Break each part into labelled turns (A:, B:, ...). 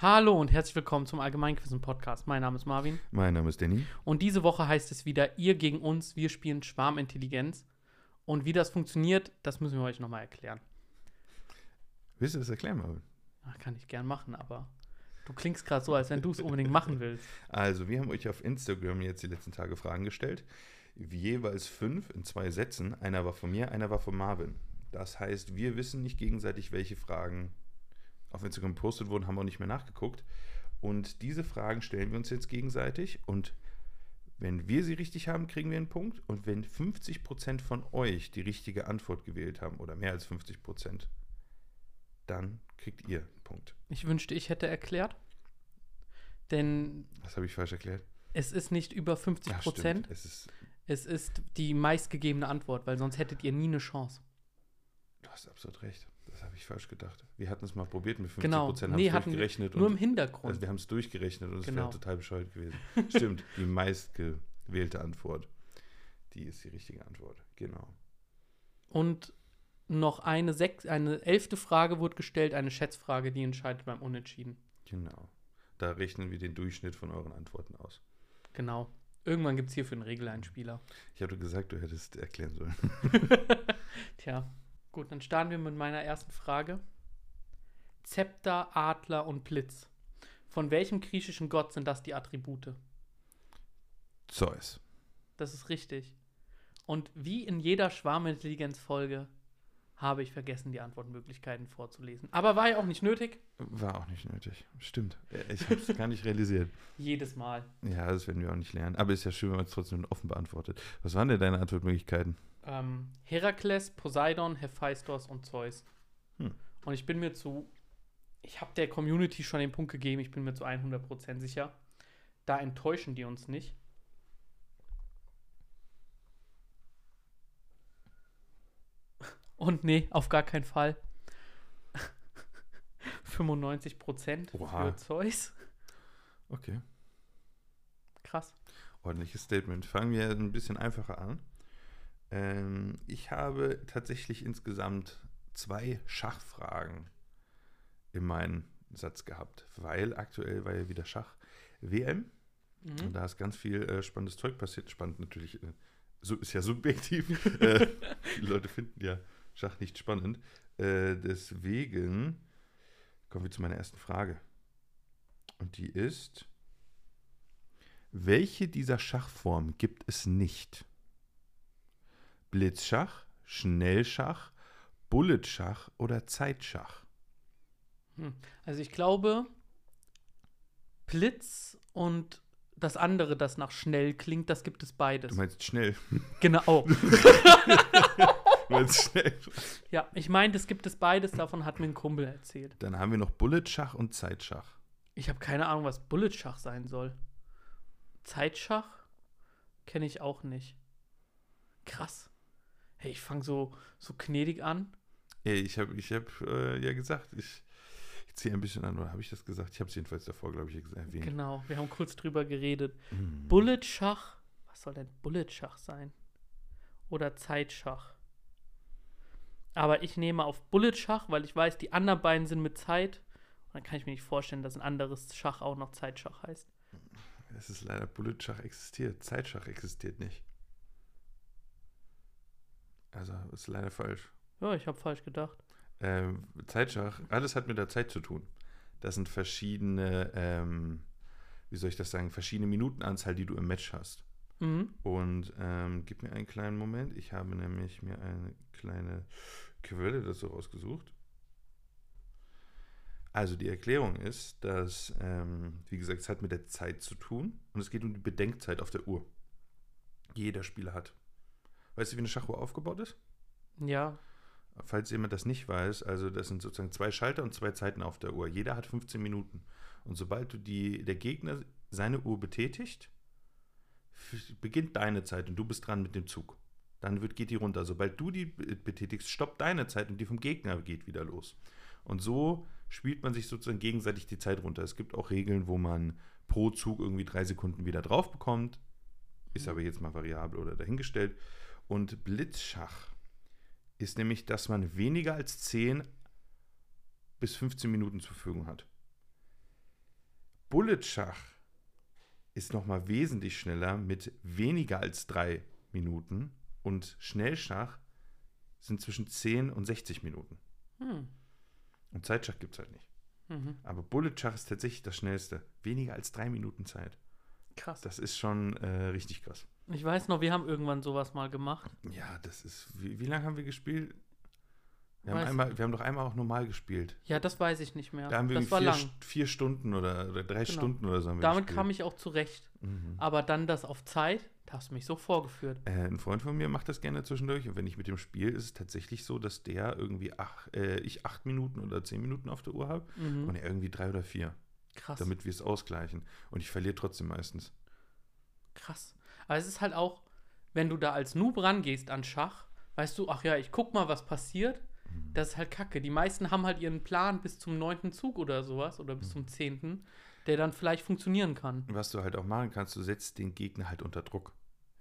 A: Hallo und herzlich willkommen zum Allgemeinquissen Podcast. Mein Name ist Marvin
B: Mein Name ist Danny.
A: und diese Woche heißt es wieder ihr gegen uns, wir spielen Schwarmintelligenz. Und wie das funktioniert, das müssen wir euch nochmal erklären.
B: Willst du das erklären, Marvin?
A: Ach, kann ich gern machen, aber du klingst gerade so, als wenn du es unbedingt machen willst.
B: Also, wir haben euch auf Instagram jetzt die letzten Tage Fragen gestellt. Jeweils fünf in zwei Sätzen. Einer war von mir, einer war von Marvin. Das heißt, wir wissen nicht gegenseitig, welche Fragen auf Instagram gepostet wurden, haben auch nicht mehr nachgeguckt. Und diese Fragen stellen wir uns jetzt gegenseitig. Und wenn wir sie richtig haben, kriegen wir einen Punkt. Und wenn 50% von euch die richtige Antwort gewählt haben, oder mehr als 50%, dann kriegt ihr einen Punkt.
A: Ich wünschte, ich hätte erklärt. Denn
B: Das habe ich falsch erklärt.
A: es ist nicht über 50
B: Ja,
A: Prozent.
B: Es ist,
A: Es ist die meistgegebene Antwort, weil sonst hättet ihr nie eine Chance.
B: du hast absolut recht. Das habe ich falsch gedacht. Wir hatten es mal probiert mit 50
A: Genau.
B: Prozent, haben
A: Nee,
B: es durchgerechnet.
A: Nur im
B: und,
A: Hintergrund.
B: also wir haben es durchgerechnet und es
A: Genau.
B: wäre total bescheuert gewesen. Stimmt, die meistgewählte Antwort. Die ist die richtige Antwort. Genau.
A: Und noch eine, sechs, eine elfte Frage wurde gestellt, eine Schätzfrage, die entscheidet beim Unentschieden.
B: Genau. Da rechnen wir den Durchschnitt von euren Antworten aus.
A: Genau. Irgendwann gibt es hierfür einen Regeleinspieler.
B: Ich habe gesagt, du hättest erklären sollen.
A: Tja, gut, dann starten wir mit meiner ersten Frage. Zepter, Adler und Blitz. Von welchem griechischen Gott sind das die Attribute?
B: Zeus.
A: Das ist richtig. Und wie in jeder Schwarmintelligenz-Folge habe ich vergessen, die Antwortmöglichkeiten vorzulesen. Aber war ja auch nicht nötig.
B: War auch nicht nötig. Stimmt. Ich habe es gar nicht realisiert.
A: Jedes Mal.
B: Ja, das werden wir auch nicht lernen. Aber ist ja schön, wenn man es trotzdem offen beantwortet. Was waren denn deine Antwortmöglichkeiten?
A: Ähm, Herakles, Poseidon, Hephaistos und Zeus.
B: Hm.
A: Und ich bin mir zu, ich habe der Community schon den Punkt gegeben, ich bin mir zu 100% sicher, da enttäuschen die uns nicht. Und nee, auf gar keinen Fall. 95%
B: Oha.
A: für Zeus.
B: Okay.
A: Krass.
B: Ordentliches Statement. Fangen wir ein bisschen einfacher an. Ähm, ich habe tatsächlich insgesamt zwei Schachfragen in meinem Satz gehabt, weil aktuell war ja wieder Schach-WM und
A: Mhm.
B: da ist ganz viel äh, spannendes Zeug passiert. Spannend natürlich, äh, so ist ja subjektiv. äh, viele Leute finden ja Schach nicht spannend. Äh, deswegen kommen wir zu meiner ersten Frage. Und die ist, welche dieser Schachformen gibt es nicht? Blitzschach, Schnellschach, Bulletschach oder Zeitschach?
A: Hm. Also ich glaube, Blitz und das andere, das nach schnell klingt, das gibt es beides.
B: Du meinst schnell.
A: Genau.
B: Du meinst schnell.
A: ja, ich meine, das gibt es beides, davon hat mir ein Kumpel erzählt.
B: Dann haben wir noch Bulletschach und Zeitschach.
A: Ich habe keine Ahnung, was Bulletschach sein soll. Zeitschach kenne ich auch nicht. Krass. Hey, ich fange so, so gnädig an.
B: Ey, ich habe ich hab, äh, ja gesagt, ich, ich ziehe ein bisschen an, oder habe ich das gesagt? Ich habe es jedenfalls davor, glaube ich, erwähnt.
A: Genau, wir haben kurz drüber geredet.
B: Mhm.
A: Bulletschach. Was soll denn Bulletschach sein? Oder Zeitschach? Aber ich nehme auf Bulletschach, weil ich weiß, die anderen beiden sind mit Zeit. Und dann kann ich mir nicht vorstellen, dass ein anderes Schach auch noch Zeitschach heißt.
B: Es ist leider Bulletschach existiert. Zeitschach existiert nicht. Also, ist leider falsch.
A: Ja, ich habe falsch gedacht.
B: Ähm, Zeitschach, alles hat mit der Zeit zu tun. Das sind verschiedene, ähm, wie soll ich das sagen, verschiedene Minutenanzahl, die du im Match hast.
A: Mhm.
B: Und ähm, gib mir einen kleinen Moment. Ich habe nämlich mir eine kleine Quelle dazu rausgesucht. Also die Erklärung ist, dass, ähm, wie gesagt, es hat mit der Zeit zu tun und es geht um die Bedenkzeit auf der Uhr. Die jeder Spieler hat. Weißt du, wie eine Schachuhr aufgebaut ist?
A: Ja,
B: Falls jemand das nicht weiß, also das sind sozusagen zwei Schalter und zwei Zeiten auf der Uhr. Jeder hat 15 Minuten. Und sobald du die, der Gegner seine Uhr betätigt, beginnt deine Zeit und du bist dran mit dem Zug. Dann wird, geht die runter. Sobald du die be- betätigst, stoppt deine Zeit und die vom Gegner geht wieder los. Und so spielt man sich sozusagen gegenseitig die Zeit runter. Es gibt auch Regeln, wo man pro Zug irgendwie drei Sekunden wieder drauf bekommt. Ist aber jetzt mal variabel oder dahingestellt. Und Blitzschach ist nämlich, dass man weniger als 10 bis 15 Minuten zur Verfügung hat. Bullet-Schach ist nochmal wesentlich schneller mit weniger als drei Minuten und Schnellschach sind zwischen 10 und 60 Minuten.
A: Hm.
B: Und Zeitschach gibt es halt nicht.
A: Mhm.
B: Aber Bullet-Schach ist tatsächlich das schnellste. Weniger als drei Minuten Zeit.
A: Krass.
B: Das ist schon äh, richtig krass.
A: Ich weiß noch, wir haben irgendwann sowas mal gemacht.
B: Ja, das ist. Wie, wie lange haben wir gespielt? Wir haben, einmal, wir haben doch einmal auch normal gespielt.
A: Ja, das weiß ich nicht mehr.
B: Da haben wir
A: das war
B: vier,
A: lang.
B: Vier Stunden oder, oder drei
A: Genau.
B: Stunden oder so haben wir
A: Damit
B: gespielt.
A: kam ich auch zurecht.
B: Mhm.
A: Aber dann das auf Zeit, da hast du mich so vorgeführt.
B: Äh, ein Freund von mir macht das gerne zwischendurch und wenn ich mit dem spiele, ist es tatsächlich so, dass der irgendwie ach, äh, ich acht Minuten oder zehn Minuten auf der Uhr habe
A: Mhm.
B: und er irgendwie drei oder vier,
A: Krass.
B: damit wir es ausgleichen. Und ich verliere trotzdem meistens.
A: Krass. Aber es ist halt auch, wenn du da als Noob rangehst an Schach, weißt du, ach ja, ich guck mal, was passiert.
B: Mhm.
A: Das ist halt kacke. Die meisten haben halt ihren Plan bis zum neunten Zug oder sowas oder
B: Mhm.
A: bis zum zehnten, der dann vielleicht funktionieren kann.
B: Was du halt auch machen kannst, du setzt den Gegner halt unter Druck.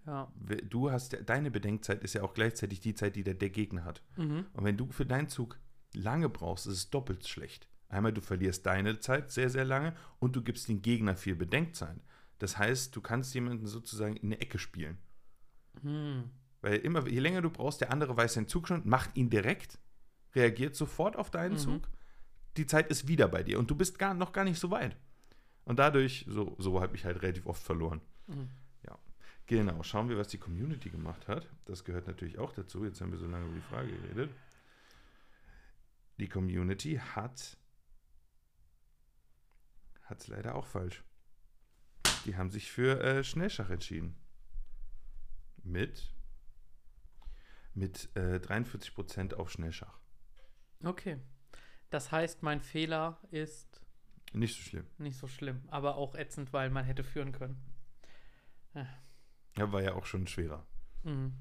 A: Ja.
B: Du hast, ja- deine Bedenkzeit ist ja auch gleichzeitig die Zeit, die der, der Gegner hat.
A: Mhm.
B: Und wenn du für deinen Zug lange brauchst, ist es doppelt schlecht. Einmal, du verlierst deine Zeit sehr, sehr lange und du gibst den Gegner viel Bedenkzeit. Das heißt, du kannst jemanden sozusagen in eine Ecke spielen.
A: Hm.
B: Weil immer, je länger du brauchst, der andere weiß seinen Zug schon, macht ihn direkt, reagiert sofort auf deinen
A: Mhm.
B: Zug. Die Zeit ist wieder bei dir und du bist gar, noch gar nicht so weit. Und dadurch, so, so habe ich halt relativ oft verloren.
A: Mhm.
B: Ja. Genau, schauen wir, was die Community gemacht hat. Das gehört natürlich auch dazu. Jetzt haben wir so lange über die Frage geredet. Die Community hat hat es leider auch falsch. Die haben sich für äh, Schnellschach entschieden. Mit mit äh, 43% auf Schnellschach.
A: Okay. Das heißt, mein Fehler ist
B: Nicht so schlimm.
A: nicht so schlimm, aber auch ätzend, weil man hätte führen können.
B: Ja, war ja auch schon schwerer.
A: Mhm.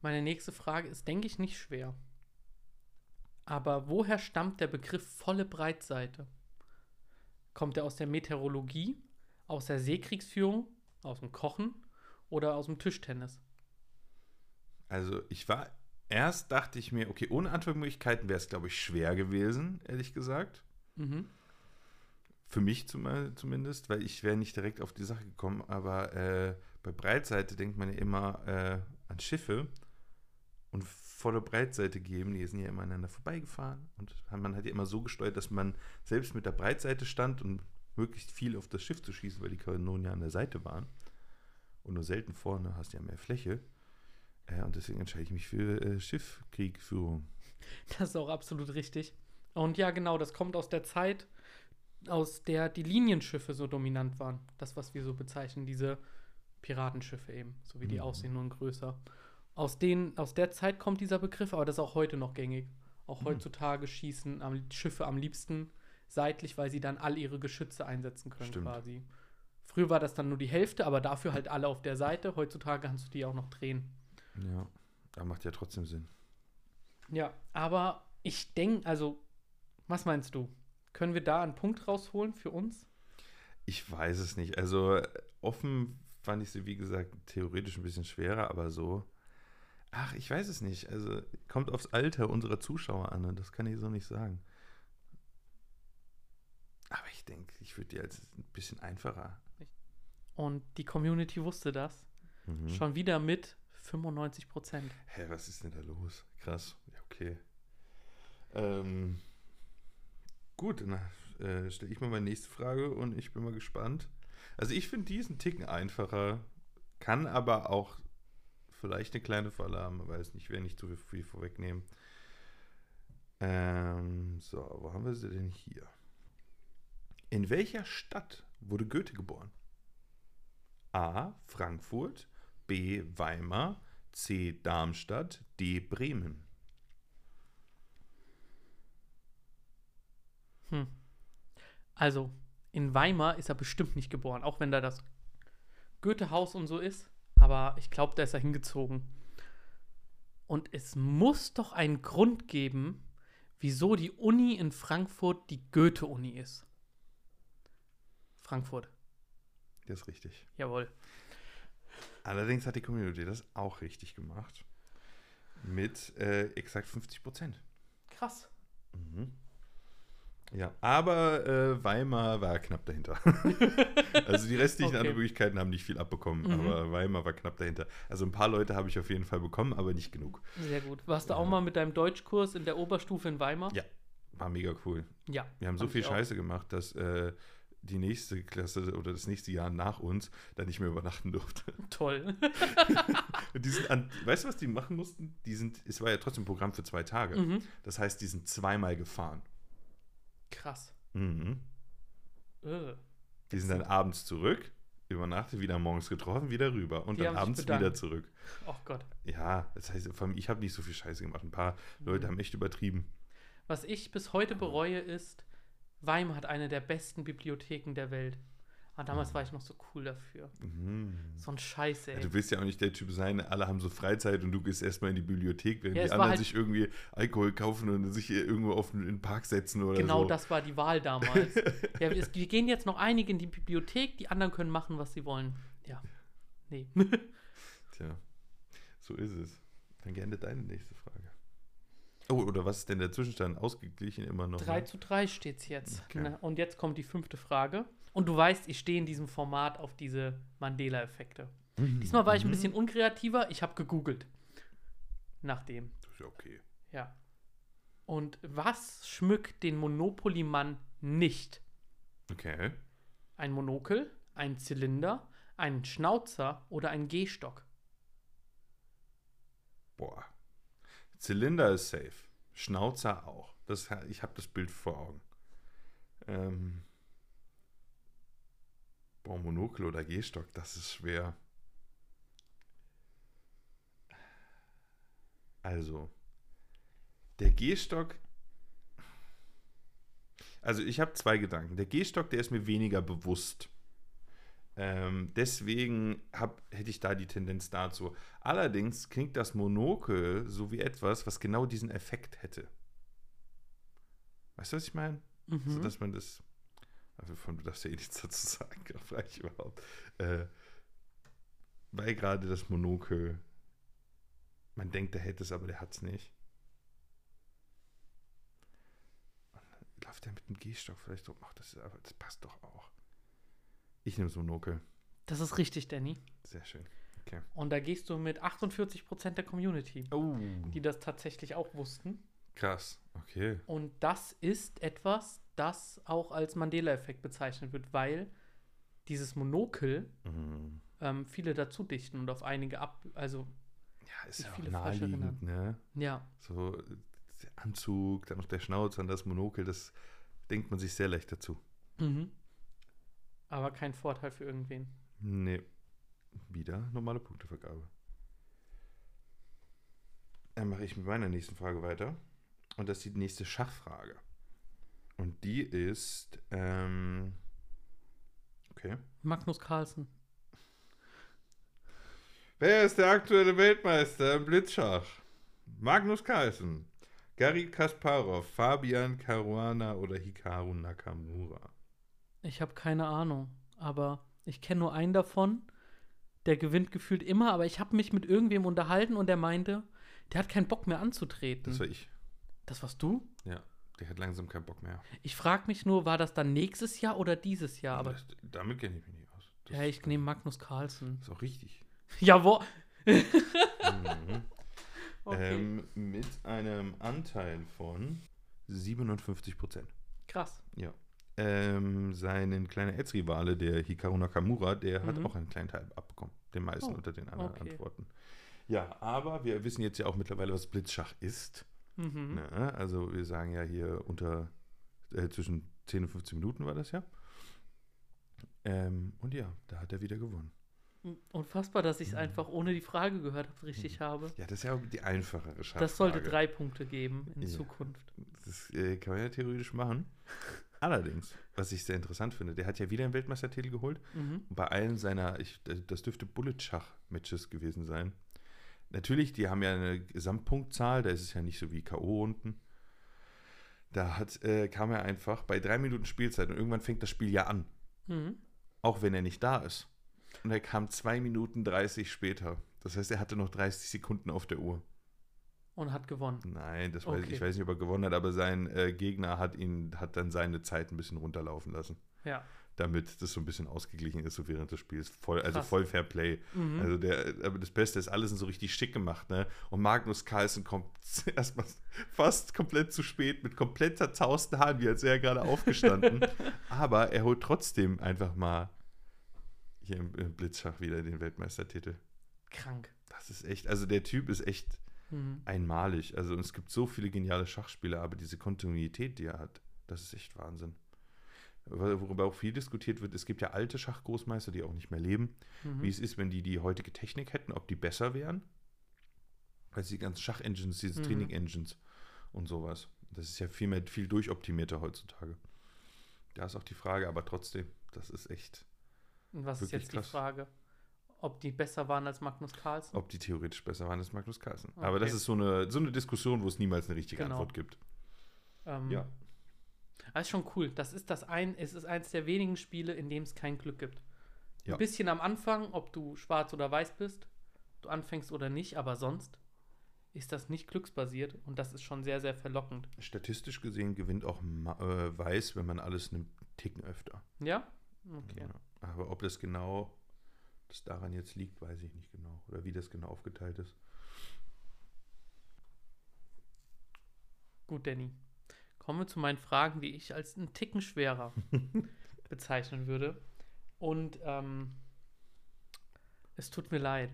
A: Meine nächste Frage ist, denke ich, nicht schwer. Aber woher stammt der Begriff volle Breitseite? Kommt er aus der Meteorologie, aus der Seekriegsführung, aus dem Kochen oder aus dem Tischtennis?
B: Also ich war, erst dachte ich mir, okay, ohne Antwortmöglichkeiten wäre es, glaube ich, schwer gewesen, ehrlich gesagt.
A: Mhm.
B: Für mich zum, zumindest, weil ich wäre nicht direkt auf die Sache gekommen. Aber äh, bei Breitseite denkt man ja immer äh, an Schiffe und volle Breitseite geben, die sind ja immer aneinander vorbeigefahren. Und man hat ja immer so gesteuert, dass man selbst mit der Breitseite stand und möglichst viel auf das Schiff zu schießen, weil die Kanonen ja an der Seite waren. Und nur selten vorne hast du ja mehr Fläche. Äh, und deswegen entscheide ich mich für äh, Schiffkriegführung.
A: Das ist auch absolut richtig. Und ja, genau, das kommt aus der Zeit, aus der die Linienschiffe so dominant waren. Das, was wir so bezeichnen, diese Piratenschiffe eben, so wie die
B: Mhm.
A: aussehen, nur größer. Aus, den, aus der Zeit kommt dieser Begriff, aber das ist auch heute noch gängig. Auch
B: Mhm.
A: heutzutage schießen am, Schiffe am liebsten seitlich, weil sie dann all ihre Geschütze einsetzen können
B: Stimmt.
A: quasi. Früher war das dann nur die Hälfte, aber dafür halt alle auf der Seite. Heutzutage kannst du die auch noch drehen.
B: Ja, da macht ja trotzdem Sinn.
A: Ja, aber ich denke, also, was meinst du? Können wir da einen Punkt rausholen für uns?
B: Ich weiß es nicht. Also offen fand ich sie, wie gesagt, theoretisch ein bisschen schwerer, aber so. Ach, ich weiß es nicht. Also kommt aufs Alter unserer Zuschauer an und das kann ich so nicht sagen. Aber ich denke, ich würde die als ein bisschen einfacher.
A: Und die Community wusste das.
B: Mhm.
A: Schon wieder mit 95 Prozent.
B: Hä, was ist denn da los? Krass. Ja, okay. Ähm, gut, dann äh, stelle ich mal meine nächste Frage und ich bin mal gespannt. Also ich finde diesen Ticken einfacher, kann aber auch vielleicht eine kleine Falle haben, man weiß nicht, ich will nicht zu viel, viel vorwegnehmen. Ähm, so, wo haben wir sie denn hier? In welcher Stadt wurde Goethe geboren? A. Frankfurt, B. Weimar, C. Darmstadt, D. Bremen.
A: Hm. Also, in Weimar ist er bestimmt nicht geboren, auch wenn da das Goethehaus und so ist. Aber ich glaube, da ist er hingezogen. Und es muss doch einen Grund geben, wieso die Uni in Frankfurt die Goethe-Uni ist. Frankfurt,
B: Das ist richtig.
A: jawohl.
B: Allerdings hat die Community das auch richtig gemacht. Mit äh, exakt 50 Prozent.
A: Krass.
B: Mhm. Ja, aber äh, Weimar war knapp dahinter. also die restlichen
A: Okay.
B: anderen Möglichkeiten haben nicht viel abbekommen,
A: Mhm.
B: aber Weimar war knapp dahinter. Also ein paar Leute habe ich auf jeden Fall bekommen, aber nicht genug.
A: Sehr gut. Warst du auch mal mit deinem Deutschkurs in der Oberstufe in Weimar?
B: Ja. War mega cool.
A: Ja.
B: Wir haben so viel
A: auch.
B: Scheiße gemacht, dass äh, die nächste Klasse oder das nächste Jahr nach uns da nicht mehr übernachten durfte.
A: Toll.
B: Und die sind an, weißt du, was die machen mussten? Die sind, es war ja trotzdem ein Programm für zwei Tage.
A: mhm.
B: Das heißt, die sind zweimal gefahren.
A: Krass.
B: Mhm.
A: Äh.
B: Die sind dann abends zurück, übernachtet, wieder morgens getroffen, wieder rüber und
A: Die
B: dann abends wieder zurück.
A: Oh Gott.
B: Ja, das heißt, ich habe nicht so viel Scheiße gemacht. Ein paar Leute
A: Mhm.
B: haben echt übertrieben.
A: Was ich bis heute bereue, ist, Weimar hat eine der besten Bibliotheken der Welt. Ah, damals war ich noch so cool dafür.
B: Mhm.
A: So ein Scheiß, ey.
B: Ja, du willst ja auch nicht der Typ sein, alle haben so Freizeit und du gehst erstmal in die Bibliothek, während
A: Ja,
B: die
A: es
B: anderen
A: halt-
B: sich irgendwie Alkohol kaufen und sich irgendwo auf den, in den Park setzen oder
A: Genau
B: so.
A: das war die Wahl damals. ja, wir, es, wir gehen jetzt noch einige in die Bibliothek, die anderen können machen, was sie wollen. Ja. Nee.
B: Tja, so ist es. Dann gerne deine nächste Frage. Oh, oder was ist denn der Zwischenstand? Ausgeglichen immer noch?
A: 3
B: ne?
A: zu 3 steht's jetzt.
B: Okay.
A: Ne? Und jetzt kommt die fünfte Frage. Und du weißt, ich stehe in diesem Format auf diese Mandela-Effekte.
B: Mhm.
A: Diesmal war ich ein
B: Mhm.
A: bisschen unkreativer. Ich habe gegoogelt. Nach dem.
B: Das ist ja okay.
A: Ja. Und was schmückt den Monopoly-Mann nicht?
B: Okay.
A: Ein Monokel, ein Zylinder, ein Schnauzer oder ein Gehstock?
B: Boah. Zylinder ist safe. Schnauzer auch. Das, ich habe das Bild vor Augen. Ähm. Boah, Monokel oder Gehstock, das ist schwer. Also, der Gehstock. Also, ich habe zwei Gedanken. Der Gehstock, der ist mir weniger bewusst. Ähm, deswegen hab, hätte ich da die Tendenz dazu. Allerdings klingt das Monokel so wie etwas, was genau diesen Effekt hätte. Weißt du, was ich meine?
A: Mhm.
B: So, dass man das. Also von du darfst ja eh nichts dazu sagen, frage ich überhaupt. Äh, weil gerade das Monokel. Man denkt, der hätte es, aber der hat es nicht. Und Läuft der mit dem Gehstock vielleicht so? Ach, das, ist, aber das passt doch auch. Ich nehme das Monokel.
A: Das ist richtig, Danny.
B: Sehr schön.
A: Und da gehst du mit 48% der Community,
B: Oh,
A: die das tatsächlich auch wussten.
B: Krass. Okay.
A: Und das ist etwas, das auch als Mandela-Effekt bezeichnet wird, weil dieses Monokel
B: Mhm.
A: ähm, viele dazu dichten und auf einige ab. Also,
B: Ja, ist ja auch
A: viele falsch
B: naheliegend, ne?
A: ja.
B: So der Anzug, dann noch der Schnauz, dann das Monokel, das denkt man sich sehr leicht dazu.
A: Mhm. Aber kein Vorteil für irgendwen.
B: Nee. Wieder normale Punktevergabe. Dann mache ich mit meiner nächsten Frage weiter. Und das ist die nächste Schachfrage. Und die ist, ähm, okay.
A: Magnus Carlsen.
B: Wer ist der aktuelle Weltmeister im Blitzschach? Magnus Carlsen, Garry Kasparov, Fabian Caruana oder Hikaru Nakamura?
A: Ich habe keine Ahnung, aber ich kenne nur einen davon. Der gewinnt gefühlt immer, aber ich habe mich mit irgendwem unterhalten und der meinte, der hat keinen Bock mehr anzutreten.
B: Das war ich.
A: Das warst du?
B: Ja, der hat langsam keinen Bock mehr.
A: Ich frage mich nur, war das dann nächstes Jahr oder dieses Jahr? Aber
B: das, damit kenne ich mich nicht aus. Das
A: ja, ich nehme Magnus Carlsen.
B: ist auch richtig.
A: Jawohl.
B: mhm.
A: Okay.
B: ähm, mit einem Anteil von 57 Prozent.
A: Krass.
B: Ja. Ähm, seinen kleinen Erzrivale, der Hikaru Nakamura, der hat
A: Mhm.
B: auch einen kleinen Teil abbekommen. Den meisten
A: Oh,
B: unter den anderen
A: okay.
B: Antworten. Ja, aber wir wissen jetzt ja auch mittlerweile, was Blitzschach ist.
A: Mhm.
B: Ne? Also wir sagen ja hier unter äh, zwischen 10 und 15 Minuten war das ja. Ähm, und ja, da hat er wieder gewonnen.
A: Unfassbar, dass ich es
B: Mhm.
A: einfach ohne die Frage gehört habe, richtig habe.
B: Ja, das ist ja auch die einfachere Schachfrage.
A: Das sollte drei Punkte geben in
B: Ja.
A: Zukunft.
B: Das äh, kann man ja theoretisch machen. Allerdings, was ich sehr interessant finde, der hat ja wieder einen Weltmeistertitel geholt.
A: Mhm.
B: Bei allen seiner, ich, das dürfte Bullet-Schach-Matches gewesen sein. Natürlich, die haben ja eine Gesamtpunktzahl, da ist es ja nicht so wie K.O.-Runden. Da hat, äh, kam er einfach bei drei Minuten Spielzeit und irgendwann fängt das Spiel ja an,
A: Mhm.
B: auch wenn er nicht da ist. Und er kam zwei Minuten 30 später. Das heißt, er hatte noch 30 Sekunden auf der Uhr.
A: und hat gewonnen.
B: Nein, das weiß,
A: Okay.
B: ich weiß nicht, ob er gewonnen hat, aber sein äh, Gegner hat ihn, hat dann seine Zeit ein bisschen runterlaufen lassen,
A: Ja.
B: Damit das so ein bisschen ausgeglichen ist so während des Spiels. Voll, also
A: Krass.
B: voll Fair Play.
A: Mhm.
B: Also der, aber das Beste ist, alles sind so richtig schick gemacht, ne? Und Magnus Carlsen kommt erstmal fast komplett zu spät mit komplett zerzausten Haaren, wie als wäre er gerade aufgestanden. aber er holt trotzdem einfach mal hier im, im Blitzschach wieder den Weltmeistertitel.
A: Krank.
B: Das ist echt, also der Typ ist echt
A: Mhm.
B: einmalig. Also es gibt so viele geniale Schachspieler, aber diese Kontinuität, die er hat, das ist echt Wahnsinn. Wor- Worüber auch viel diskutiert wird, es gibt ja alte Schachgroßmeister, die auch nicht mehr leben.
A: Mhm.
B: Wie es ist, wenn die die heutige Technik hätten, ob die besser wären. Weil die ganzen Schach-Engines, diese
A: Mhm.
B: Training-Engines und sowas. Das ist ja viel mehr, viel durchoptimierter heutzutage. Da ist auch die Frage, aber trotzdem, das ist echt,
A: Und was ist jetzt die
B: krass.
A: Frage? Ob die besser waren als Magnus Carlsen?
B: ob die theoretisch besser waren als Magnus Carlsen. Aber
A: Okay.
B: das ist so eine, so eine Diskussion, wo es niemals eine richtige
A: Genau.
B: Antwort gibt.
A: Ähm,
B: Ja.
A: Das ist schon cool. Das ist das ein, es ist eines der wenigen Spiele, in dem es kein Glück gibt.
B: Ja.
A: Ein bisschen am Anfang, ob du schwarz oder weiß bist, du anfängst oder nicht, aber sonst ist das nicht glücksbasiert und das ist schon sehr, sehr verlockend.
B: Statistisch gesehen gewinnt auch äh, Weiß, wenn man alles nimmt, Ticken öfter.
A: Ja? Okay.
B: Ja. Aber ob das genau das daran jetzt liegt, weiß ich nicht genau. Oder wie das genau aufgeteilt ist.
A: Gut, Danny. Kommen wir zu meinen Fragen, die ich als einen Ticken schwerer bezeichnen würde. Und ähm, es tut mir leid.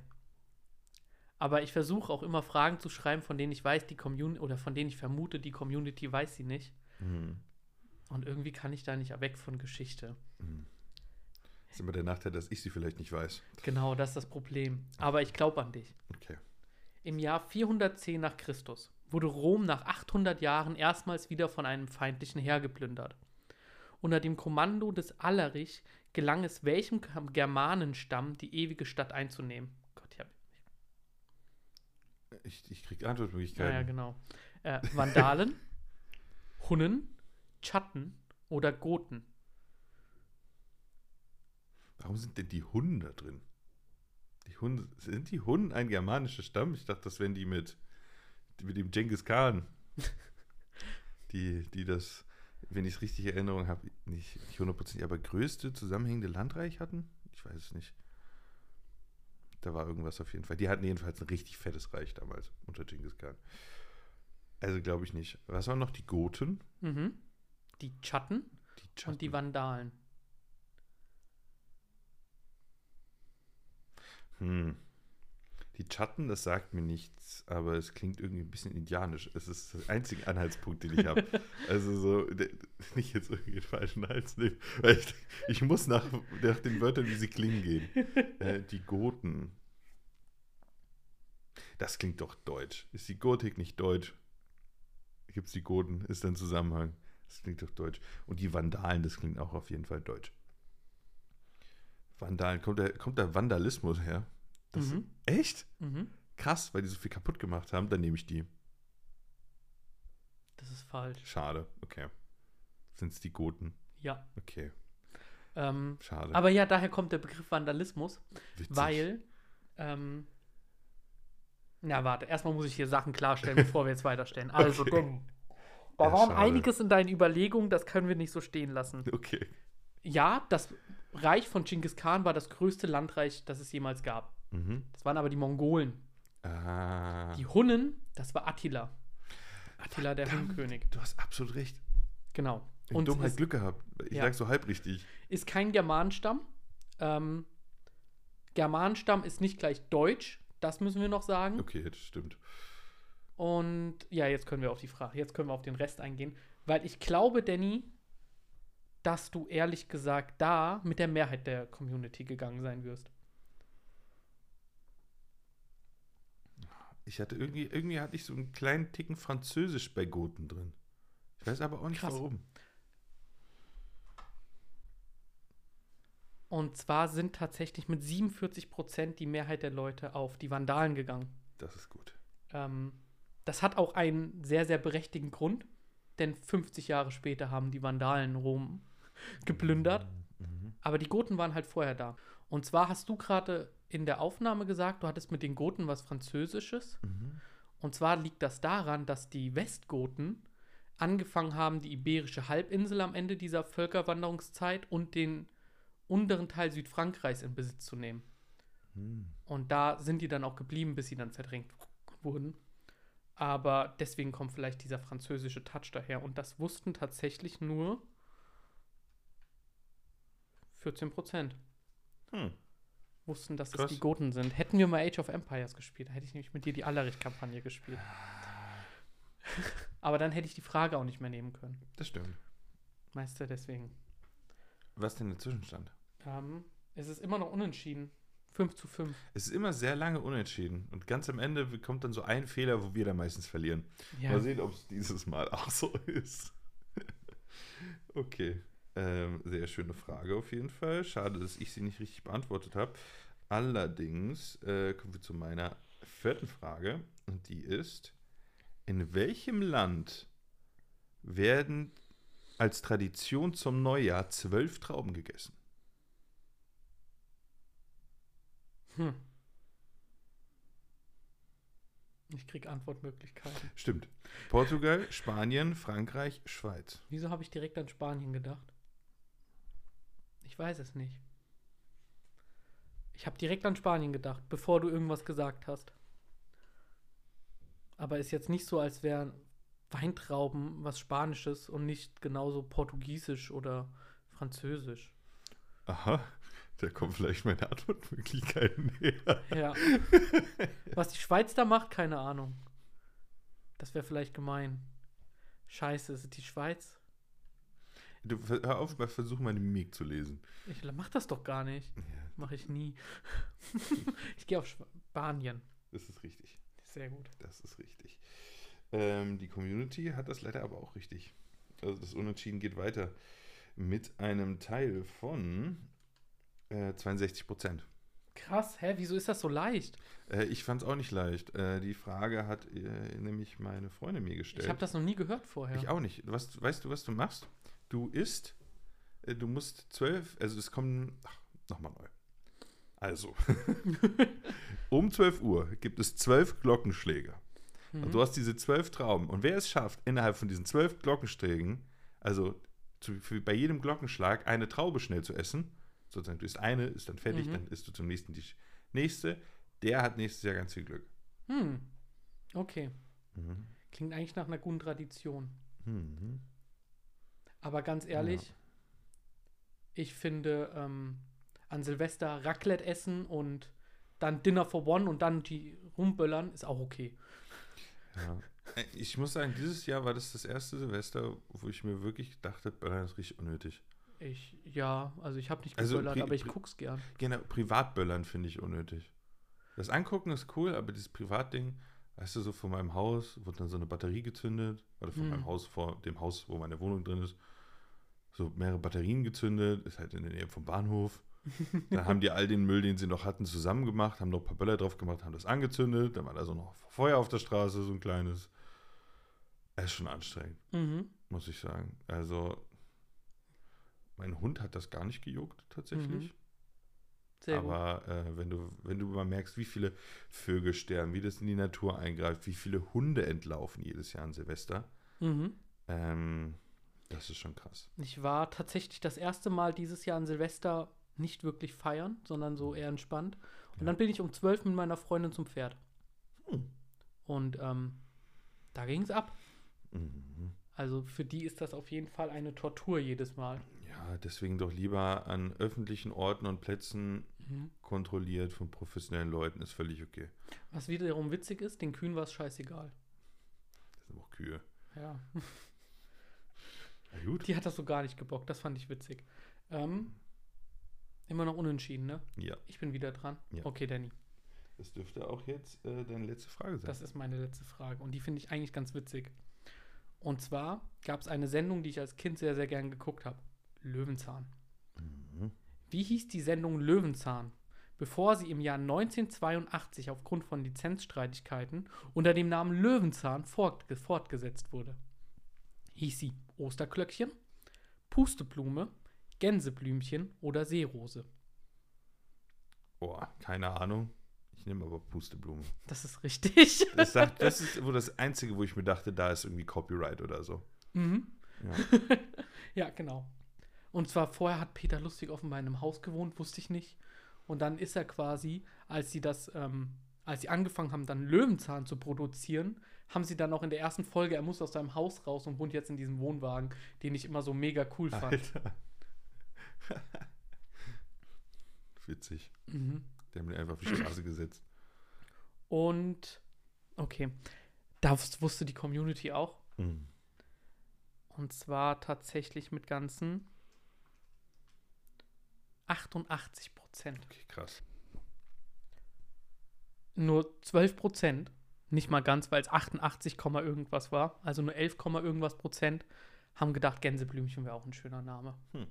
A: Aber ich versuche auch immer Fragen zu schreiben, von denen ich weiß, die Community oder von denen ich vermute, die Community weiß sie nicht.
B: Mhm.
A: Und irgendwie kann ich da nicht weg von Geschichte.
B: Mhm. Das ist immer der Nachteil, dass ich sie vielleicht nicht weiß.
A: Genau, das ist das Problem. Aber ich glaube an dich.
B: Okay.
A: Im Jahr 410 nach Christus wurde Rom nach 800 Jahren erstmals wieder von einem feindlichen Heer geplündert. Unter dem Kommando des Allerich gelang es welchem Germanenstamm, die ewige Stadt einzunehmen. Gott, ich hab,
B: Ich, ich kriege Antwortmöglichkeiten.
A: ja, ja, genau. Äh, Vandalen, Hunnen, Chatten oder Goten.
B: Warum sind denn die Hunnen da drin? Die Hunnen, sind die Hunnen ein germanischer Stamm? Ich dachte, das wären die mit, mit dem Genghis Khan. die, die das, wenn ich es richtig in Erinnerung habe, nicht, hundertprozentig, aber größte zusammenhängende Landreich hatten? Ich weiß es nicht. Da war irgendwas auf jeden Fall. Die hatten jedenfalls ein richtig fettes Reich damals unter Genghis Khan. Also glaube ich nicht. Was waren noch die Goten?
A: Mhm. Die Chatten
B: Die
A: und die. Vandalen.
B: Hm. Die Chatten, das sagt mir nichts, aber es klingt irgendwie ein bisschen indianisch. Es ist der einzige Anhaltspunkt, den ich habe. also so, nicht jetzt irgendwie den falschen Hals nehmen. Weil ich, ich muss nach, nach den Wörtern, wie sie klingen, gehen. Äh, die Goten. Das klingt doch deutsch. Ist die Gotik nicht deutsch? Gibt es die Goten? Ist da ein Zusammenhang? Das klingt doch deutsch. Und die Vandalen, das klingt auch auf jeden Fall deutsch. Vandalen, kommt der, kommt der Vandalismus her? Das,
A: Mhm.
B: Echt?
A: Mhm.
B: Krass, weil die so viel kaputt gemacht haben, dann nehme ich die.
A: Das ist falsch.
B: Schade, okay. Sind es die Goten?
A: Ja.
B: Okay,
A: Ähm,
B: schade.
A: aber ja, daher kommt der Begriff Vandalismus.
B: Witzig.
A: Weil, ähm, na warte, erstmal muss ich hier Sachen klarstellen, bevor wir jetzt weiterstellen. Also,
B: Okay.
A: denn, da
B: Ja,
A: waren
B: schade.
A: einiges in deinen Überlegungen, das können wir nicht so stehen lassen.
B: Okay.
A: Ja, das Reich von Genghis Khan war das größte Landreich, das es jemals gab.
B: Mhm.
A: Das waren aber die Mongolen.
B: Ah.
A: Die Hunnen, das war Attila. Attila, der
B: Verdammt,
A: Hunnenkönig.
B: Du hast absolut recht.
A: Genau.
B: Ich
A: Und
B: Dummheit
A: es
B: Glück gehabt. Ich
A: Ja.
B: sag so halb richtig.
A: ist kein Germanenstamm. Ähm, Germanenstamm ist nicht gleich Deutsch. Das müssen wir noch sagen.
B: Okay, das stimmt.
A: Und ja, jetzt können wir auf die Frage, jetzt können wir auf den Rest eingehen, weil ich glaube, Danny, dass du ehrlich gesagt da mit der Mehrheit der Community gegangen sein wirst.
B: Ich hatte irgendwie, irgendwie hatte ich so einen kleinen Ticken Französisch bei Goten drin. Ich weiß aber auch nicht
A: Krass.
B: warum.
A: Und zwar sind tatsächlich mit 47 Prozent die Mehrheit der Leute auf die Vandalen gegangen.
B: Das ist gut.
A: Ähm, das hat auch einen sehr, sehr berechtigten Grund, denn 50 Jahre später haben die Vandalen Rom geplündert.
B: Mhm.
A: Aber die Goten waren halt vorher da. Und zwar hast du gerade in der Aufnahme gesagt, du hattest mit den Goten was Französisches.
B: Mhm.
A: Und zwar liegt das daran, dass die Westgoten angefangen haben, die iberische Halbinsel am Ende dieser Völkerwanderungszeit und den unteren Teil Südfrankreichs in Besitz zu nehmen.
B: Hm.
A: Und da sind die dann auch geblieben, bis sie dann verdrängt wurden. Aber deswegen kommt vielleicht dieser französische Touch daher. Und das wussten tatsächlich nur 14 Prozent.
B: Hm.
A: Wussten, dass
B: Krass.
A: es die Goten sind. Hätten wir mal Age of Empires gespielt, hätte ich nämlich mit dir die Allerich-Kampagne gespielt. Aber dann hätte ich die Frage auch nicht mehr nehmen können.
B: Das stimmt.
A: Meister, deswegen.
B: Was denn der Zwischenstand?
A: Ähm, es ist immer noch unentschieden. 5 zu 5.
B: Es ist immer sehr lange unentschieden. Und ganz am Ende kommt dann so ein Fehler, wo wir dann meistens verlieren.
A: Ja,
B: Mal sehen, ob es dieses Mal auch so ist. okay. Ähm, sehr schöne Frage auf jeden Fall. Schade, dass ich sie nicht richtig beantwortet habe. Allerdings äh, kommen wir zu meiner vierten Frage. Und die ist: In welchem Land werden als Tradition zum Neujahr zwölf Trauben gegessen?
A: Hm. Ich krieg Antwortmöglichkeiten.
B: Stimmt. Portugal, Spanien, Frankreich, Schweiz.
A: Wieso habe ich direkt an Spanien gedacht? Ich weiß es nicht. Ich habe direkt an Spanien gedacht, bevor du irgendwas gesagt hast. Aber ist jetzt nicht so, als wären Weintrauben was Spanisches und nicht genauso Portugiesisch oder Französisch.
B: Aha, da kommen vielleicht meine Antwortmöglichkeiten näher.
A: Ja. Was die Schweiz da macht, keine Ahnung. Das wäre vielleicht gemein. Scheiße, ist es die Schweiz?
B: Du, hör auf, mal versuch meine Mimik zu lesen.
A: Ich mach das doch gar nicht.
B: Ja,
A: Mache ich nie. ich gehe auf Spanien.
B: das ist richtig.
A: Sehr gut.
B: Das ist richtig. Ähm, die Community hat das leider aber auch richtig. Also das Unentschieden geht weiter mit einem Teil von äh, 62 Prozent.
A: Krass, hä? Wieso ist das so leicht?
B: Äh, ich fand es auch nicht leicht. Äh, die Frage hat äh, nämlich meine Freundin mir gestellt.
A: Ich habe das noch nie gehört vorher.
B: Ich auch nicht. Was, weißt du, was du machst? Du isst, äh, du musst zwölf, also es kommen, ach, nochmal neu. Also, um 12 Uhr gibt es zwölf Glockenschläge.
A: Mhm.
B: Und du hast diese zwölf Trauben. Und wer es schafft, innerhalb von diesen zwölf Glockenschlägen, also zu, bei jedem Glockenschlag eine Traube schnell zu essen, sozusagen, du isst eine, ist dann fertig,
A: Mhm.
B: dann isst du zum nächsten die nächste, der hat nächstes Jahr ganz viel Glück.
A: Hm. Okay.
B: Mhm.
A: Klingt eigentlich nach einer guten Tradition.
B: Mhm.
A: Aber ganz ehrlich, ich finde ähm, an Silvester Raclette essen und dann Dinner for One und dann die rumböllern ist auch okay.
B: Ja. Äh, Ich muss sagen, dieses Jahr war das das erste Silvester, wo ich mir wirklich dachte, Böllern ist richtig unnötig.
A: Ich, ja, also ich habe nicht
B: Also
A: geböllert,
B: pri-
A: aber ich guck's gern.
B: Genau, Privatböllern finde ich unnötig. Das Angucken ist cool, aber dieses Privatding, weißt du, so vor meinem Haus wurde dann so eine Batterie gezündet, oder vor
A: Hm.
B: meinem Haus, vor dem Haus, wo meine Wohnung drin ist, so mehrere Batterien gezündet, ist halt in der Nähe vom Bahnhof. Dann haben die all den Müll, den sie noch hatten, zusammen gemacht, haben noch ein paar Böller drauf gemacht, haben das angezündet, dann war da so noch Feuer auf der Straße, so ein kleines. Es ist schon anstrengend.
A: Mhm.
B: muss ich sagen. Also, mein Hund hat das gar nicht gejuckt, tatsächlich.
A: Sehr gut.
B: Aber äh, wenn, du, wenn du mal merkst, wie viele Vögel sterben, wie das in die Natur eingreift, wie viele Hunde entlaufen jedes Jahr an Silvester,
A: Mhm.
B: ähm, das ist schon krass.
A: Ich war tatsächlich das erste Mal dieses Jahr an Silvester nicht wirklich feiern, sondern so eher entspannt. Und
B: Ja.
A: dann bin ich um 12 mit meiner Freundin zum Pferd.
B: Hm.
A: Und ähm, da ging's ab.
B: Mhm.
A: Also für die ist das auf jeden Fall eine Tortur jedes Mal.
B: Ja, deswegen doch lieber an öffentlichen Orten und Plätzen
A: Mhm.
B: kontrolliert von professionellen Leuten, ist völlig okay.
A: Was wiederum witzig ist, den Kühen war es scheißegal.
B: Das sind auch Kühe.
A: Ja.
B: Gut.
A: Die hat das so gar nicht gebockt, das fand ich witzig. Ähm, immer noch unentschieden, ne?
B: Ja,
A: Ich bin wieder dran.
B: Ja.
A: Okay, Danny.
B: das dürfte auch jetzt äh, deine letzte Frage sein.
A: Das ist meine letzte Frage und die finde ich eigentlich ganz witzig. Und zwar gab es eine Sendung, die ich als Kind sehr, sehr gern geguckt habe. Löwenzahn.
B: Mhm.
A: Wie hieß die Sendung Löwenzahn, bevor sie im Jahr 1982 aufgrund von Lizenzstreitigkeiten unter dem Namen Löwenzahn fortge fortgesetzt wurde? Hieß sie Osterklöckchen, Pusteblume, Gänseblümchen oder Seerose?
B: Boah, keine Ahnung. Ich nehme aber Pusteblume.
A: Das ist richtig.
B: Das, sagt, das ist wohl das Einzige, wo ich mir dachte, da ist irgendwie Copyright oder so.
A: Mhm.
B: Ja.
A: Ja, genau. Und zwar vorher hat Peter Lustig offenbar in einem Haus gewohnt, wusste ich nicht. Und dann ist er quasi, als sie das, ähm, als sie angefangen haben, dann Löwenzahn zu produzieren, haben sie dann auch in der ersten Folge, er muss aus seinem Haus raus und wohnt jetzt in diesem Wohnwagen, den ich immer so mega cool fand.
B: Alter. Witzig.
A: Mhm.
B: Die haben ihn einfach auf die Straße gesetzt.
A: Und okay, das wusste die Community auch.
B: Mhm.
A: Und zwar tatsächlich mit ganzen 88 Prozent.
B: Okay, krass.
A: Nur 12 Prozent, nicht mal ganz, weil es 88, Komma irgendwas war, also nur 11, Komma irgendwas Prozent, haben gedacht, Gänseblümchen wäre auch ein schöner Name.
B: Hm.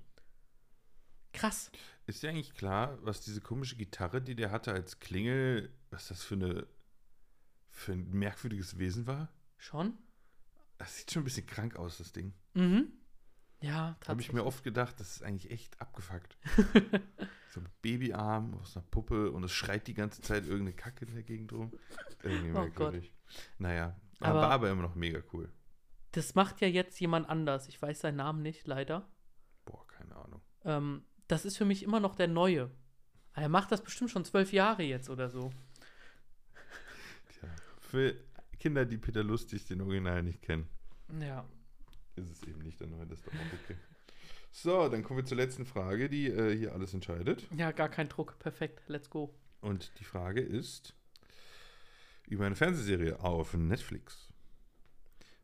A: Krass.
B: Ist dir eigentlich klar, was diese komische Gitarre, die der hatte als Klingel, was das für eine für ein merkwürdiges Wesen war?
A: Schon?
B: Das sieht schon ein bisschen krank aus, das Ding.
A: Mhm. Ja,
B: Da habe ich mir
A: tatsächlich.
B: oft gedacht, das ist eigentlich echt abgefuckt. so ein Babyarm aus einer Puppe und es schreit die ganze Zeit irgendeine Kacke in der Gegend rum. Irgendwie
A: Oh
B: merkwürdig. Naja, aber,
A: Aber-
B: war aber immer noch mega cool.
A: Das macht ja jetzt jemand anders. Ich weiß seinen Namen nicht, leider.
B: Boah, keine Ahnung.
A: Ähm, das ist für mich immer noch der Neue. Er macht das bestimmt schon zwölf Jahre jetzt oder so.
B: Tja, für Kinder, die Peter Lustig den Original nicht kennen,
A: Ja.
B: Ist es eben nicht der neue, das ist doch auch okay. So, dann kommen wir zur letzten Frage, die äh, hier alles entscheidet.
A: Ja, gar kein Druck. Perfekt. Let's go.
B: Und die Frage ist über eine Fernsehserie auf Netflix.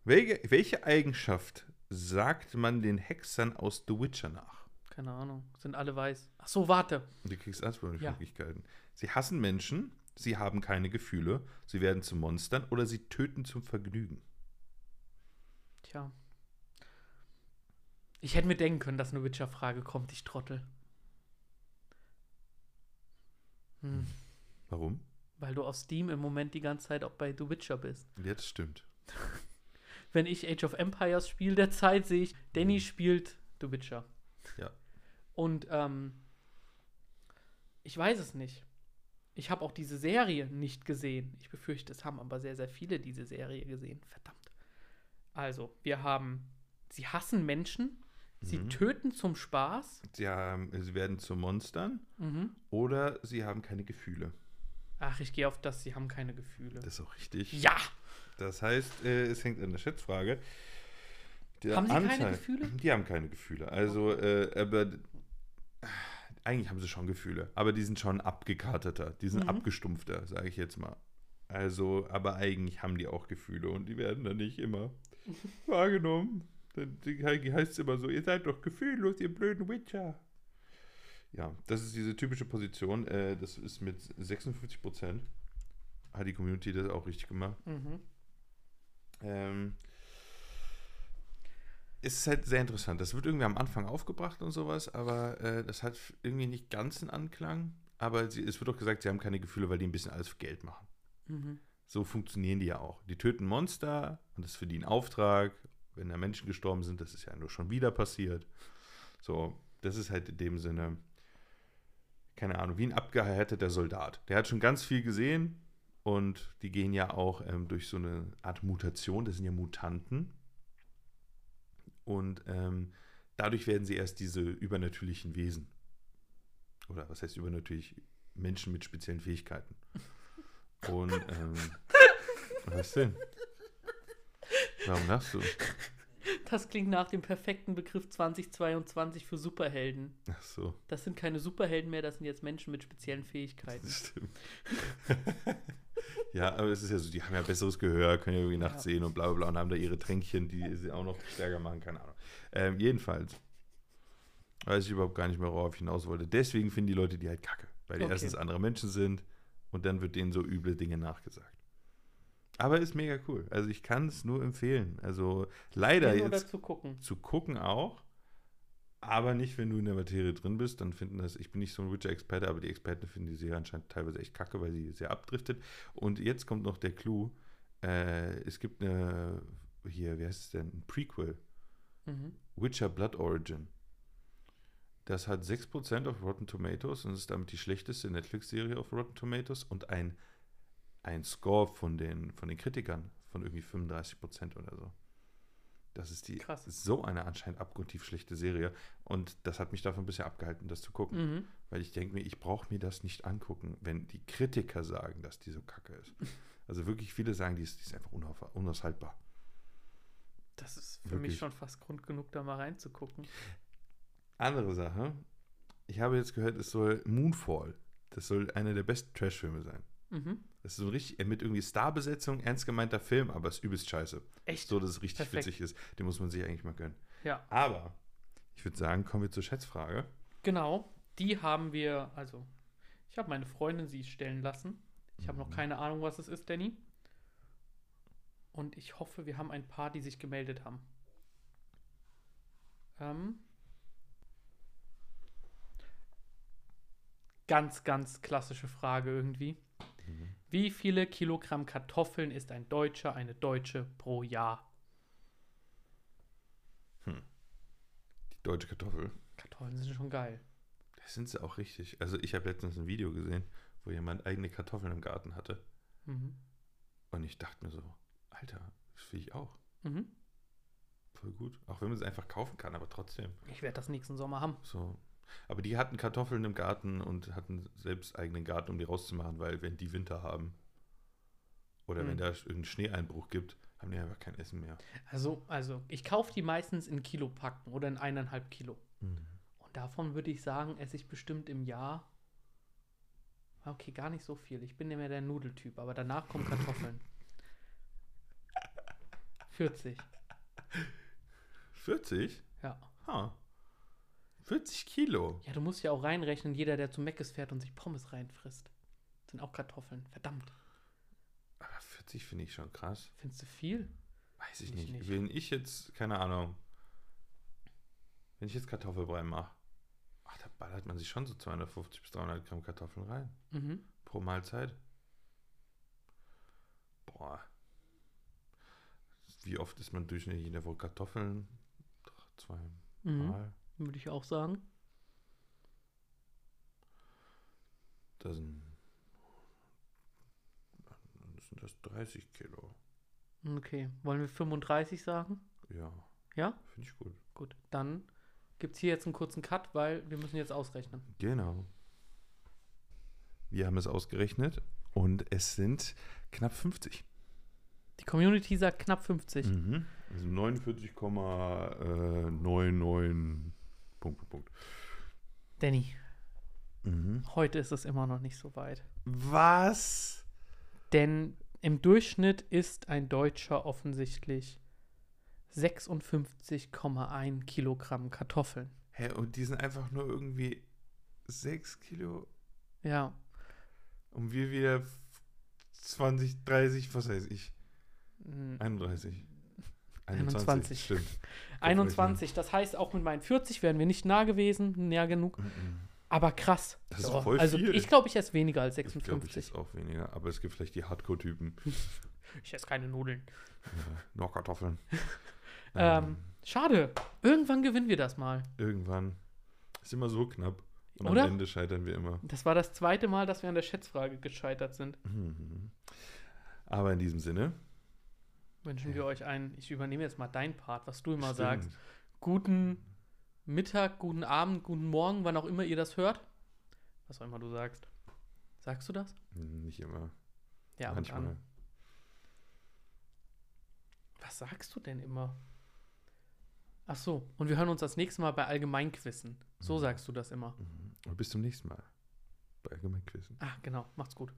B: Welche, welche Eigenschaft sagt man den Hexern aus The Witcher nach?
A: Keine Ahnung. Sind alle weiß. Ach so, warte.
B: Du kriegst Antwortmöglichkeiten.
A: Ja.
B: Sie hassen Menschen, sie haben keine Gefühle, sie werden zu Monstern oder sie töten zum Vergnügen.
A: Tja. Ich hätte mir denken können, dass eine Witcher-Frage kommt, ich Trottel. Hm.
B: Warum?
A: Weil du auf Steam im Moment die ganze Zeit auch bei The Witcher bist.
B: Ja, das stimmt.
A: Wenn ich Age of Empires spiele derzeit, sehe ich, Danny spielt The Witcher.
B: Ja.
A: Und ähm, ich weiß es nicht. Ich habe auch diese Serie nicht gesehen. Ich befürchte, es haben aber sehr, sehr viele diese Serie gesehen. Verdammt. Also, wir haben, sie hassen Menschen, sie
B: Mhm.
A: töten zum Spaß.
B: Sie, haben, sie werden zu Monstern
A: Mhm.
B: oder sie haben keine Gefühle.
A: Ach, ich gehe auf das, sie haben keine Gefühle.
B: Das ist auch richtig.
A: ja!
B: Das heißt, äh, es hängt an der Schätzfrage. Der
A: Haben sie keine Gefühle?
B: Die haben keine Gefühle. Also, äh, aber eigentlich haben sie schon Gefühle, aber die sind schon abgekarteter, die sind
A: Mhm.
B: abgestumpfter, sage ich jetzt mal. Also, aber eigentlich haben die auch Gefühle und die werden dann nicht immer wahrgenommen. Dann heißt es immer so, ihr seid doch gefühllos, ihr blöden Witcher. Ja, das ist diese typische Position. Äh, das ist mit 56 Prozent. Hat die Community das auch richtig gemacht.
A: Mhm.
B: Ähm, es ist halt sehr interessant. Das wird irgendwie am Anfang aufgebracht und sowas, aber äh, das hat irgendwie nicht ganz einen Anklang. Aber sie, es wird auch gesagt, sie haben keine Gefühle, weil die ein bisschen alles für Geld machen.
A: Mhm.
B: So funktionieren die ja auch. Die töten Monster und das ist für die ein Auftrag. Wenn da Menschen gestorben sind, das ist ja nur schon wieder passiert. So, das ist halt in dem Sinne, keine Ahnung, wie ein abgehärteter Soldat. Der hat schon ganz viel gesehen und die gehen ja auch ähm, durch so eine Art Mutation. Das sind ja Mutanten. Und ähm, dadurch werden sie erst diese übernatürlichen Wesen. Oder was heißt übernatürlich? Menschen mit speziellen Fähigkeiten. Und, ähm, was denn? Warum lachst du?
A: Das klingt nach dem perfekten Begriff 2022 für Superhelden.
B: Ach so,
A: Das sind keine Superhelden mehr, das sind jetzt Menschen mit speziellen Fähigkeiten.
B: das stimmt. ja, aber es ist ja so, die haben ja besseres Gehör, können ja irgendwie nachts
A: Ja.
B: sehen und bla bla bla und haben da ihre Tränkchen, die sie auch noch stärker machen, keine Ahnung. Ähm, jedenfalls weiß ich überhaupt gar nicht mehr, worauf ich hinaus wollte. Deswegen finden die Leute die halt kacke, weil die
A: Okay.
B: erstens andere Menschen sind und dann wird denen so üble Dinge nachgesagt. Aber ist mega cool. Also ich kann es nur empfehlen. Also leider jetzt
A: zu gucken.
B: zu gucken auch, aber nicht, wenn du in der Materie drin bist. Dann finden das, ich bin nicht so ein Witcher-Experte, aber die Experten finden die Serie anscheinend teilweise echt kacke, weil sie sehr abdriftet. Und jetzt kommt noch der Clou. Äh, es gibt eine, hier, wie heißt es denn? Ein Prequel.
A: Mhm.
B: Witcher Blood Origin. Das hat 6% auf Rotten Tomatoes und ist damit die schlechteste Netflix-Serie auf Rotten Tomatoes und ein, ein Score von den, von den Kritikern von irgendwie 35% oder so. Das ist die
A: Krass.
B: so eine anscheinend abgrundtief schlechte Serie. Und das hat mich davon ein bisschen abgehalten, das zu gucken.
A: Mhm.
B: Weil ich denke mir, ich brauche mir das nicht angucken, wenn die Kritiker sagen, dass die so kacke ist. Also wirklich viele sagen, die ist, die ist einfach unaushaltbar.
A: Das ist für
B: Wirklich.
A: mich schon fast Grund genug, da mal reinzugucken.
B: Andere Sache. Ich habe jetzt gehört, es soll Moonfall. Das soll einer der besten Trash-Filme sein.
A: Mhm.
B: Das ist so richtig mit irgendwie Starbesetzung, ernst gemeinter Film, aber es ist übelst scheiße.
A: Echt?
B: So, dass es richtig
A: Perfekt.
B: witzig ist. Den muss man sich eigentlich mal gönnen.
A: Ja,
B: Aber ich würde sagen, kommen wir zur Schätzfrage.
A: genau. Die haben wir, also, ich habe meine Freundin sie stellen lassen. Ich habe noch
B: Mhm.
A: keine Ahnung, was es ist, Danny. Und ich hoffe, wir haben ein paar, die sich gemeldet haben. Ähm, ganz, ganz klassische Frage irgendwie.
B: Mhm.
A: Wie viele Kilogramm Kartoffeln ist ein Deutscher, eine Deutsche pro Jahr?
B: Die deutsche Kartoffel.
A: Kartoffeln sind schon geil.
B: Das sind sie auch richtig. Also ich habe letztens ein Video gesehen, wo jemand eigene Kartoffeln im Garten hatte.
A: Mhm.
B: Und ich dachte mir so, Alter, das will ich auch.
A: Mhm.
B: Voll gut. Auch wenn man sie einfach kaufen kann, aber trotzdem.
A: Ich werde das nächsten Sommer haben.
B: So. Aber die hatten Kartoffeln im Garten und hatten selbst eigenen Garten, um die rauszumachen, weil wenn die Winter haben oder
A: Hm.
B: wenn da irgendeinen Schneeeinbruch gibt, haben die einfach kein Essen mehr.
A: Also, also ich kaufe die meistens in Kilopacken oder in eineinhalb Kilo. Und davon würde ich sagen, esse ich bestimmt im Jahr. Okay, gar nicht so viel. Ich bin ja mehr der Nudeltyp, aber danach kommen Kartoffeln. 40.
B: 40?
A: Ja.
B: Ha. 40 Kilo.
A: Ja, du musst ja auch reinrechnen, jeder, der zu Meckes fährt und sich Pommes reinfrisst. Sind auch Kartoffeln. Verdammt.
B: Aber 40 finde ich schon krass.
A: Findest du viel?
B: Weiß ich
A: Ich
B: nicht.
A: nicht.
B: Wenn ich jetzt, keine Ahnung, wenn ich jetzt Kartoffelbrei mache, ach, da ballert man sich schon so 250 bis 300 Gramm Kartoffeln rein.
A: Mhm.
B: Pro Mahlzeit. Boah. Wie oft isst man durchschnittlich in der Woche Kartoffeln? Zwei
A: Mhm. Würde ich auch sagen.
B: Das sind, das sind das 30 Kilo.
A: Okay. Wollen wir 35 sagen?
B: Ja.
A: Ja?
B: Finde ich gut.
A: Gut. Dann gibt es hier jetzt einen kurzen Cut, weil wir müssen jetzt ausrechnen.
B: Genau. Wir haben es ausgerechnet und es sind knapp 50.
A: Die Community sagt knapp 50.
B: Mhm. Also 49,99 Punkt, Punkt, Punkt.
A: Danny,
B: Mhm.
A: heute ist es immer noch nicht so weit.
B: Was?
A: Denn im Durchschnitt ist ein Deutscher offensichtlich 56,1 Kilogramm Kartoffeln.
B: Hä, und die sind einfach nur irgendwie 6 Kilo
A: Ja,
B: und wir wieder 20, 30, was weiß ich,
A: mm,
B: 31.
A: 21.
B: Stimmt.
A: 21. Das heißt, auch mit meinen 40 wären wir nicht nah gewesen, näher genug.
B: Mhm.
A: Aber krass.
B: Das ist voll
A: also
B: viel.
A: ich glaube, ich esse weniger als
B: Ich glaube, ich
A: 56.
B: ist auch weniger, aber es gibt vielleicht die Hardcore-Typen.
A: Ich esse keine Nudeln.
B: Ja, nur Kartoffeln.
A: Ähm, schade. Irgendwann gewinnen wir das mal.
B: Irgendwann. Ist immer so knapp. Und
A: Oder?
B: am Ende scheitern wir immer.
A: Das war das zweite Mal, dass wir an der Schätzfrage gescheitert sind.
B: Mhm. Aber in diesem Sinne.
A: Wünschen wir euch einen, ich übernehme jetzt mal deinen Part, was du immer
B: stimmt.
A: sagst. Guten Mittag, guten Abend, guten Morgen, wann auch immer ihr das hört. Was auch immer du sagst. Sagst du das?
B: Nicht immer.
A: Ja,
B: Manchmal.
A: an. Was sagst du denn immer? Ach so, und wir hören uns das nächste Mal bei Allgemeinquissen. So
B: Mhm.
A: sagst du das immer.
B: Mhm. Und bis zum nächsten Mal. Bei Allgemeinquissen.
A: Ah, genau, macht's gut.